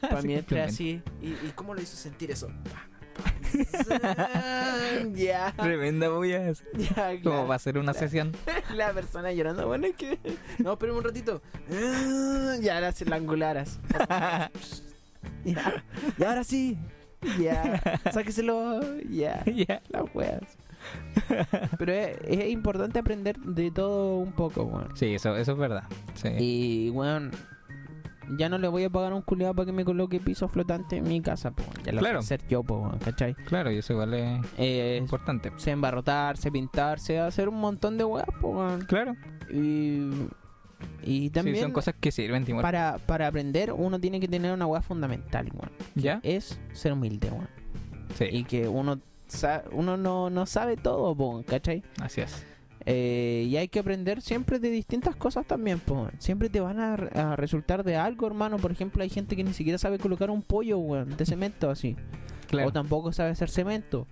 Para Se mí así. ¿Y, ¿Y cómo lo hizo sentir eso? ya. Tremenda bulla. Como va a ser una sesión. La persona llorando, bueno, es que. No, espérame un ratito. Ah, Ya, ahora se la angularas. Ya. Y ahora sí. Ya. Sáqueselo. Ya. ya. Las weas. Pero es, es importante aprender de todo un poco, weón. Sí, eso, eso es verdad. Sí. Y, weón. Ya no le voy a pagar a un culiado para que me coloque piso flotante en mi casa, pues. Ya lo Claro. sé hacer yo, pues, ¿cachai? Claro, y eso igual es Eh, importante. sé embarrotarse, pintarse, hacer un montón de weas, pues. Claro. Y, y también sí, son cosas que sirven, Timor. para, para aprender uno tiene que tener una wea fundamental, weón. ¿Ya? Es ser humilde, weón. Sí, Y que uno uno no, no sabe todo, po, ¿cachai? así es. Eh, y hay que aprender siempre de distintas cosas también, po. Siempre te van a, re- a resultar de algo, hermano. Por ejemplo, hay gente que ni siquiera sabe colocar un pollo, weón, de cemento así. Claro. O tampoco sabe hacer cemento.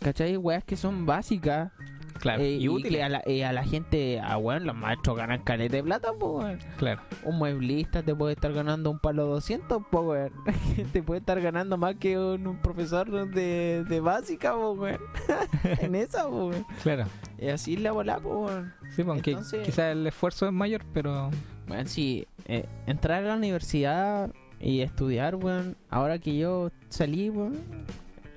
¿Cachai? Weas que son básicas. Claro. eh, y y útil. a la, eh, a la gente, a weón, los maestros ganan caleta de plata, weón. Claro. Un mueblista te puede estar ganando un palo 200, po, weón. te puede estar ganando más que un, un profesor de, de básica, weón. en esa, weón. Claro. Y así es la bola, po, weón. Sí, porque Entonces- quizás el esfuerzo es mayor, pero. Bueno, sí, eh, entrar a la universidad y estudiar, weón, ahora que yo salí, weón.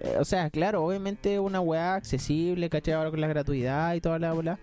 Eh, o sea, claro, obviamente una weá accesible, ¿cachai? Ahora con la gratuidad y toda la bola.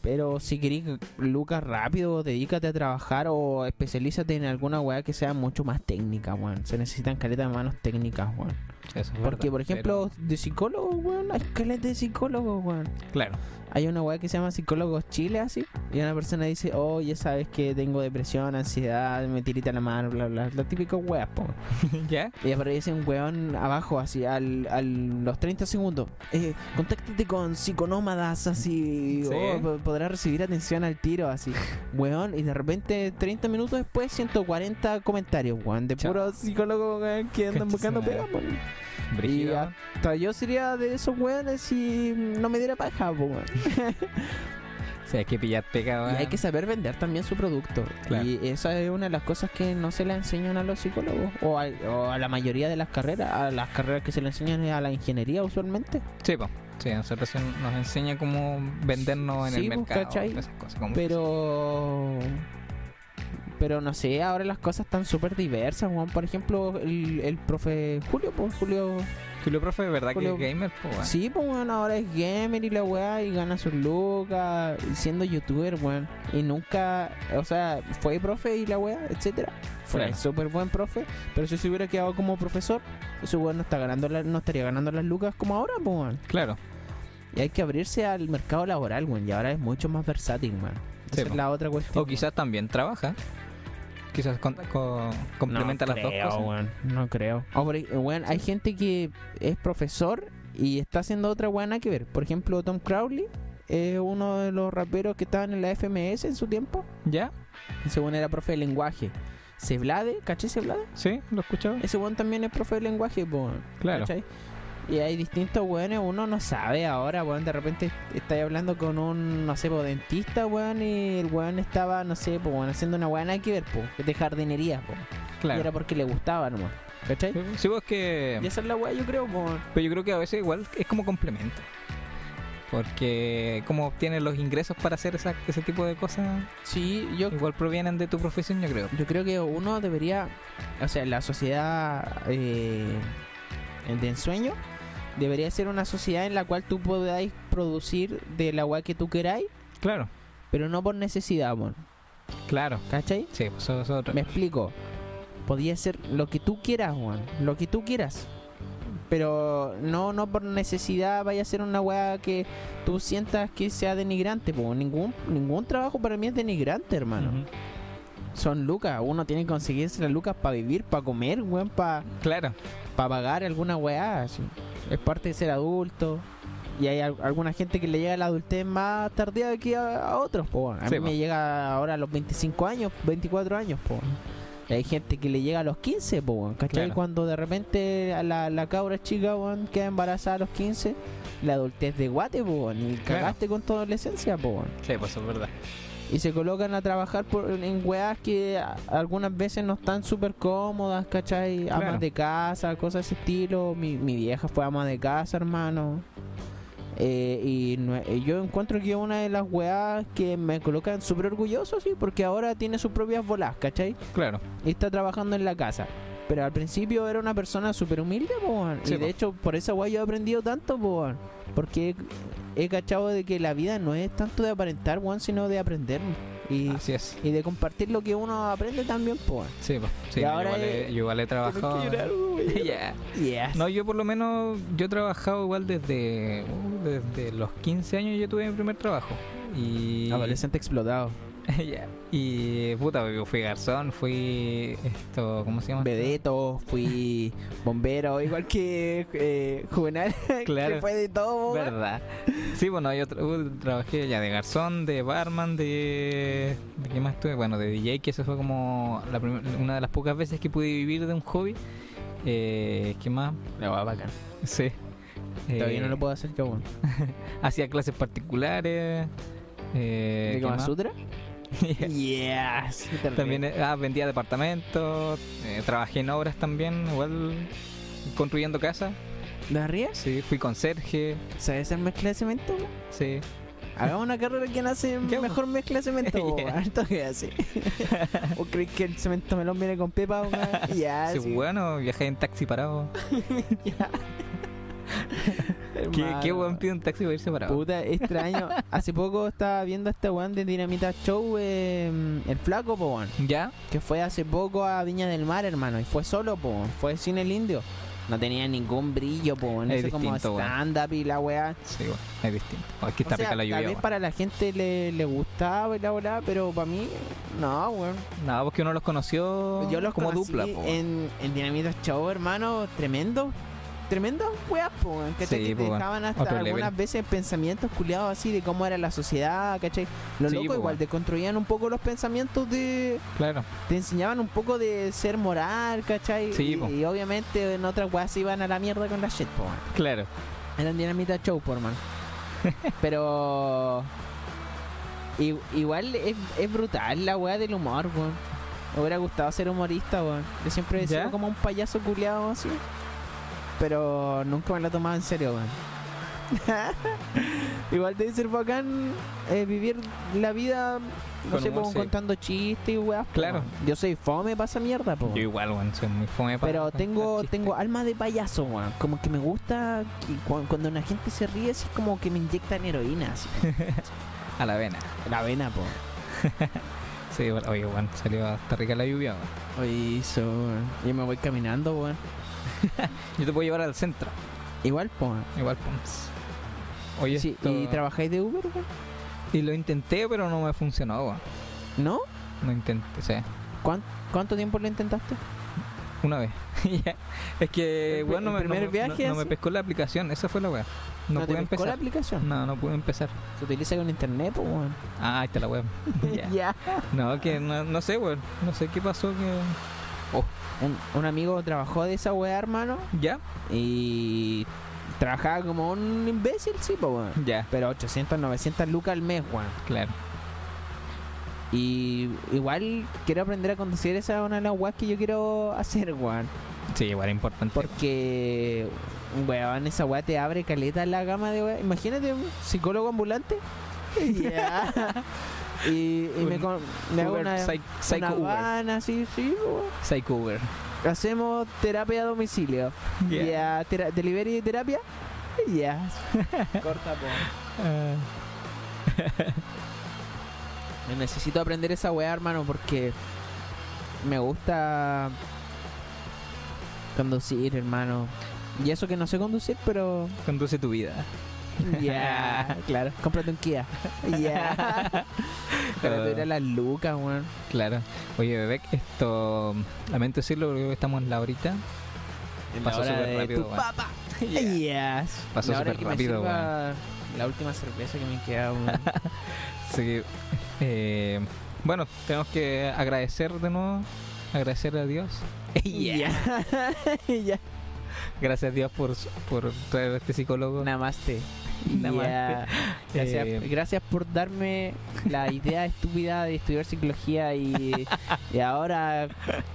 Pero si querís lucas rápido, dedícate a trabajar o especialízate en alguna weá que sea mucho más técnica, weón. Se necesitan caletas de manos técnicas, weón. Eso es Porque, verdad, por ejemplo, de psicólogo, weón, hay caletas de psicólogos, weón. Claro. Hay una weá que se llama Psicólogos Chile, así. Y una persona dice, oh, ya sabes que tengo depresión, ansiedad, me tirita la mano, bla, bla. Las típicas weas, po. ¿Ya? Y aparece un weón abajo, así, al, al los 30 segundos. Eh, contáctate con psiconómadas, así. Sí. Oh, po- podrás recibir atención al tiro, así. Weón, y de repente, 30 minutos después, 140 comentarios, weón. De Chao. puros psicólogos, weón, que andan buscando weón. Brígido, Y hasta yo sería de esos weones si no me diera paja, po, weón. O sea, hay que pillar pega, Y hay que saber vender también su producto. Claro. Y esa es una de las cosas que no se le enseñan a los psicólogos. O a, o a la mayoría de las carreras. A las carreras que se le enseñan a la ingeniería usualmente. Sí, po. Sí, a nosotros nos enseña cómo vendernos en Sí, el pues, mercado. ¿cachai? todas esas cosas, como- Pero... Pero no sé, ahora las cosas están súper diversas, weón. Por ejemplo, el, el profe Julio, pues Julio... Julio Profe, ¿de verdad Julio- que es gamer? Po, weón? Sí, pues weón, ahora es gamer y la weá y gana sus lucas siendo youtuber, weón. Y nunca, o sea, fue profe y la weá, etcétera. Fue Claro. súper buen profe, pero si se hubiera quedado como profesor, ese weón no, está ganando la- no estaría ganando las lucas como ahora, pues weón. Claro. Y hay que abrirse al mercado laboral, weón. Y ahora es mucho más versátil, weón. Esa Sí, es po. la otra cuestión. O quizás también trabaja. Quizás con- co- complementa no las dos creo, cosas. weón, No creo. O por ahí, weón, hay gente que es profesor y está haciendo otra weá que ver. Por ejemplo, Tom Crowley es uno de los raperos que estaban en la FMS en su tiempo. ¿Ya? Ese weón era profe de lenguaje. Ceblade, ¿caché Ceblade? ¿Sí? ¿Lo escuchaba? Ese weón también es profe de lenguaje, po, Claro. ¿cachai? Y hay distintos weones, uno no sabe ahora, weón, de repente estáis hablando con un, no sé, po, dentista, weón, y el weón estaba, no sé, po, weón, haciendo una weá nada que ver, po, de jardinería, po. Y era Claro. porque le gustaba nomás, ¿cachai? Sí, vos que... Y esa es la weá, yo creo, po. Pero yo creo que a veces igual es como complemento. Porque como obtienes los ingresos para hacer esa- ese tipo de cosas, Sí, yo, igual provienen de tu profesión, yo creo. yo creo que uno debería, o sea, la sociedad eh, de ensueño debería ser una sociedad en la cual tú podáis producir de la weá que tú queráis, Claro, pero no por necesidad, mon. claro. ¿Cachai? Sí, pues eso es otro. Me explico. Podía ser lo que tú quieras, Juan. Lo que tú quieras. Pero no, no por necesidad vaya a ser una weá que tú sientas que sea denigrante. po. Ningún, ningún trabajo para mí es denigrante, hermano. Son lucas. Uno tiene que conseguirse las lucas para vivir, para comer, weón, para Claro, pagar alguna weá. así. Es parte de ser adulto. Y hay al- alguna gente que le llega a la adultez más tardía que a, a otros, po. A Sí, mí po. me llega ahora a los 25 años, 24 años, po. Y hay gente que le llega a los 15, po, ¿cachai? Claro. Cuando de repente la, la cabra chica, queda embarazada a los 15, la adultez de guate, po, y Claro. cagaste con tu adolescencia, po, sí, pues es verdad. Y se colocan a trabajar por, en weas que algunas veces no están súper cómodas, ¿cachai? Amas Claro. de casa, cosas de ese estilo. Mi, mi vieja fue ama de casa, hermano. Eh, y no- yo encuentro que es una de las weas que me colocan súper orgulloso, sí, porque ahora tiene sus propias bolas, ¿cachai? Claro, Y está trabajando en la casa. Pero al principio era una persona súper humilde. Sí, y de po. hecho, por esa wea yo he aprendido tanto, po. Porque he, he cachado de que la vida no es tanto de aparentar, sino de aprender. Y, así es. y de compartir lo que uno aprende también. Sí, pues. Sí, ahora yo, igual he, yo igual he trabajado. Yes. No, yo por lo menos, yo he trabajado igual desde, uh, desde los 15 años yo tuve mi primer trabajo. Y... Adolescente explotado. Y puta, fui garzón, fui esto, ¿cómo se llama? Vedeto, fui bombero, igual que eh, Juvenal. Claro. que fue de todo. ¿Verdad? Sí, bueno, yo tra- uh, trabajé ya de garzón, de barman, de... ¿De qué más estuve? Bueno, de DJ, que eso fue como la una de las pocas veces que pude vivir de un hobby. Eh, ¿Qué más? La wea bacán. Sí. Todavía Eh, no lo puedo hacer yo, weón. Hacía clases particulares. Eh, ¿De ¿qué Kama más? Sutra? Yes. También eh, ah, vendía departamentos, eh, trabajé en obras también, igual construyendo casas. ¿De arriba? Sí, fui conserje, ¿Sabes hacer mezcla de cemento? sí. Hagamos una carrera que hace mejor mezcla de cemento, weón. Esto que hace. ¿O crees que el cemento melón viene con pepa? Ya, Sí, sí. bueno, viajé en taxi parado. Ya. ¿Qué, qué weón pide un taxi para irse parado? Puta, extraño. Hace poco estaba viendo a este weón de Dinamita Show, eh, el flaco, po, weón. ¿Ya? Que fue hace poco a Viña del Mar, hermano. Y fue solo, po, weón. Fue sin el indio. No tenía ningún brillo, po, weón. Es Ese como distinto, weón. stand-up y la weá. Sí, bueno, es distinto. Oh, es que O sea, pica la tal vez weón. para la gente le, le gustaba y la weá, pero para mí, no, weón. Nada, porque uno los conoció Yo los como conocí dupla. po, weón. en, en Dinamita Show, hermano. Tremendo. Tremendas weas, po, weón, ¿cachai? Sí, que po, te dejaban hasta algunas veces pensamientos culiados así de cómo era la sociedad, ¿cachai? Los Sí, locos po, igual deconstruían un poco los pensamientos de... Claro. Te enseñaban un poco de ser moral, ¿cachai? Sí, y, y obviamente en otras weas se iban a la mierda con la shit, po, weón. Claro. Eran dinamita show, por man. Pero. Igual es, es brutal la weá del humor, weón. Me hubiera gustado ser humorista, weón. Yo siempre he sido como un payaso culiado así. Pero nunca me lo he tomado en serio, weón. Igual debe ser bacán eh, vivir la vida, no Con sé, humor, sí. contando chistes y weá. Claro. Yo soy fome para esa mierda, po. Yo igual, weón, soy muy fome para Pero contar tengo chistes. tengo alma de payaso, weón. Como que me gusta que cu- cuando una gente se ríe, así es como que me inyectan heroína, así. A la vena. La vena, po. Sí, igual- oye, weón, salió hasta rica la lluvia, weón. Oye, eso, weón. Yo me voy caminando, weón. Yo te puedo llevar al centro. Igual, weón. Igual, pues. Oye, Sí, esto- ¿Y trabajáis de Uber, weón? y lo intenté, pero no me funcionó, weón. ¿No? No intenté, o ¿Cuán- ¿Cuánto tiempo lo intentaste? una vez. Es que, ¿El weón, no, me- no- viaje no, no me pescó la aplicación, esa fue la weá. No, pude pescó la aplicación? No, no pude empezar. Se utiliza con internet, weón. Ah, ahí está la web. Ya. Ya. No, que no, no sé, weón. No sé qué pasó que. Un, un amigo trabajó de esa weá, hermano. ¿Ya? Y trabajaba como un imbécil, sí, po, weón. Ya, Pero 800, 900 lucas al mes, weón. claro. Y igual quiero aprender a conducir esa es una de las weas que yo quiero hacer, weón. Sí, igual es importante. Porque, weón, esa wea te abre caleta la gama de weas. Imagínate un psicólogo ambulante. Ya. y y me, con- me hago Uber, una, psych- Psycho una Uber. van así, sí. Psycho Uber. Hacemos terapia a domicilio. Ya. Tera- delivery de terapia. Ya. Corta, po. Ah, Necesito aprender esa weá, hermano, porque me gusta conducir, hermano. Y eso que no sé conducir, pero conduce tu vida. ya, claro. Cómprate un Kia. Ya. Para ver a las lucas, weón. Claro. Oye, Bebek, esto. Lamento decirlo porque estamos en la horita. Pasó La súper rápido, tu weón. papá. Yes. Pasó La súper rápido, sirva La última cerveza que me queda, weón. Que, eh, bueno, tenemos que agradecer de nuevo. Agradecer a Dios. Ya. Ya. Gracias a Dios por, por traer a este psicólogo. Namaste. Gracias, Eh, gracias por darme la idea estúpida de estudiar psicología y, y ahora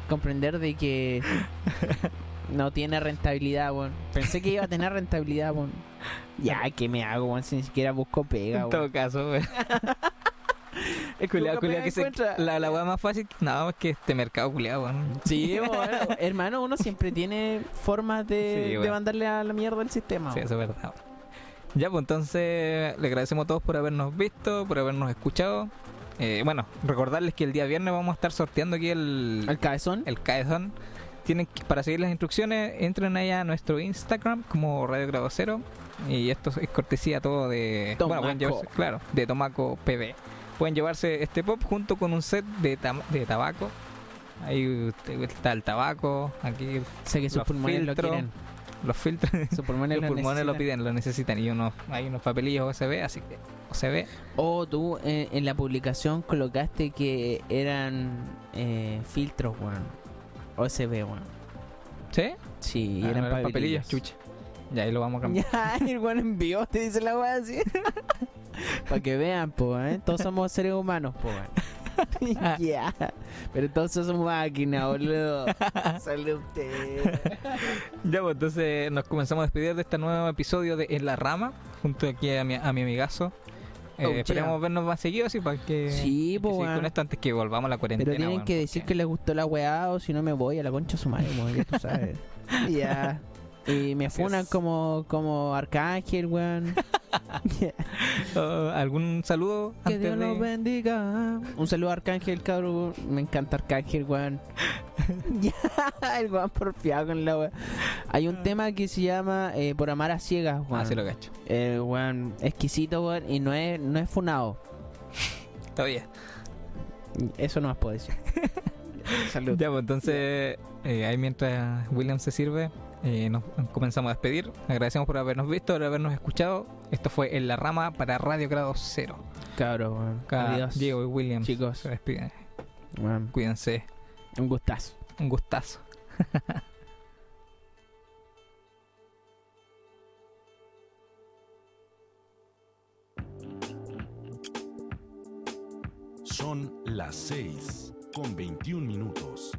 comprender de que no tiene rentabilidad, weón. Pensé que iba a tener rentabilidad, weón. Ya, ¿qué me hago, weón? Si ni siquiera busco pega, en todo caso, weón. Es Culeado, culeado, que se, la, la weá más fácil, nada más que este mercado culiado, weón. Sí, bueno, hermano, uno siempre tiene formas de, Sí, de mandarle a la mierda al sistema. Sí, eso es verdad. Ya, pues entonces le agradecemos a todos por habernos visto, por habernos escuchado. Eh, bueno, recordarles que el día viernes vamos a estar sorteando aquí el, Al cabezón. el Caezón. Tienen que, para seguir las instrucciones, entren allá a nuestro Instagram como Radio Grado Cero. Y esto es cortesía todo de. Tomaco. pueden llevarse, claro, de Tomaco PB. Pueden llevarse este pop junto con un set de, tabaco. Ahí está el tabaco, aquí sé que sus pulmones lo quieren. los filtros. Sus pulmones, Los lo pulmones lo piden, lo necesitan. Y unos, hay unos papelillos OCB, así que OCB. O tú eh, en la publicación colocaste que eran eh, filtros, weón. OSB, weón. ¿Sí? Sí, Ah, eran no, eran papelillos. chucha. Ya ahí lo vamos a cambiar. Ya, el weón envió, te dice la weá así. Para que vean, po, ¿eh? Todos somos seres humanos, po, Ya. Pero todos somos máquinas, boludo. Sale usted. Ya, pues entonces nos comenzamos a despedir de este nuevo episodio de En la Rama, junto aquí a mi, a mi amigazo. Eh, Oh, yeah. esperemos vernos más seguidos así para que, Sí, hay que po, seguir weón. con esto antes que volvamos a la cuarentena. Pero tienen que decir que les gustó la weá o si no me voy a la concha su madre, ya tú sabes. Ya. Y me Así funan es. como, como Arcángel, weón. Oh, ¿Algún saludo? Que Dios de- los bendiga. Un saludo a Arcángel, cabrón. Me encanta Arcángel, weón. el weón porfiado con la weón. Hay un tema que se llama eh, Por amar a ciegas, weón. Ah, sí lo cacho. El weón exquisito, weón. Y no es, no es funado. Todavía. Eso no más puedo decir. Salud. Ya, pues entonces, eh, ahí mientras William se sirve, eh, nos comenzamos a despedir. Agradecemos por habernos visto, por habernos escuchado. Esto fue En la Rama para Radio Grado Cero. Cabro, weón. Acá Adiós. Diego y William Chicos. se despiden. Weón, Cuídense. Un gustazo. Un gustazo. Son las 6 con 21 minutos.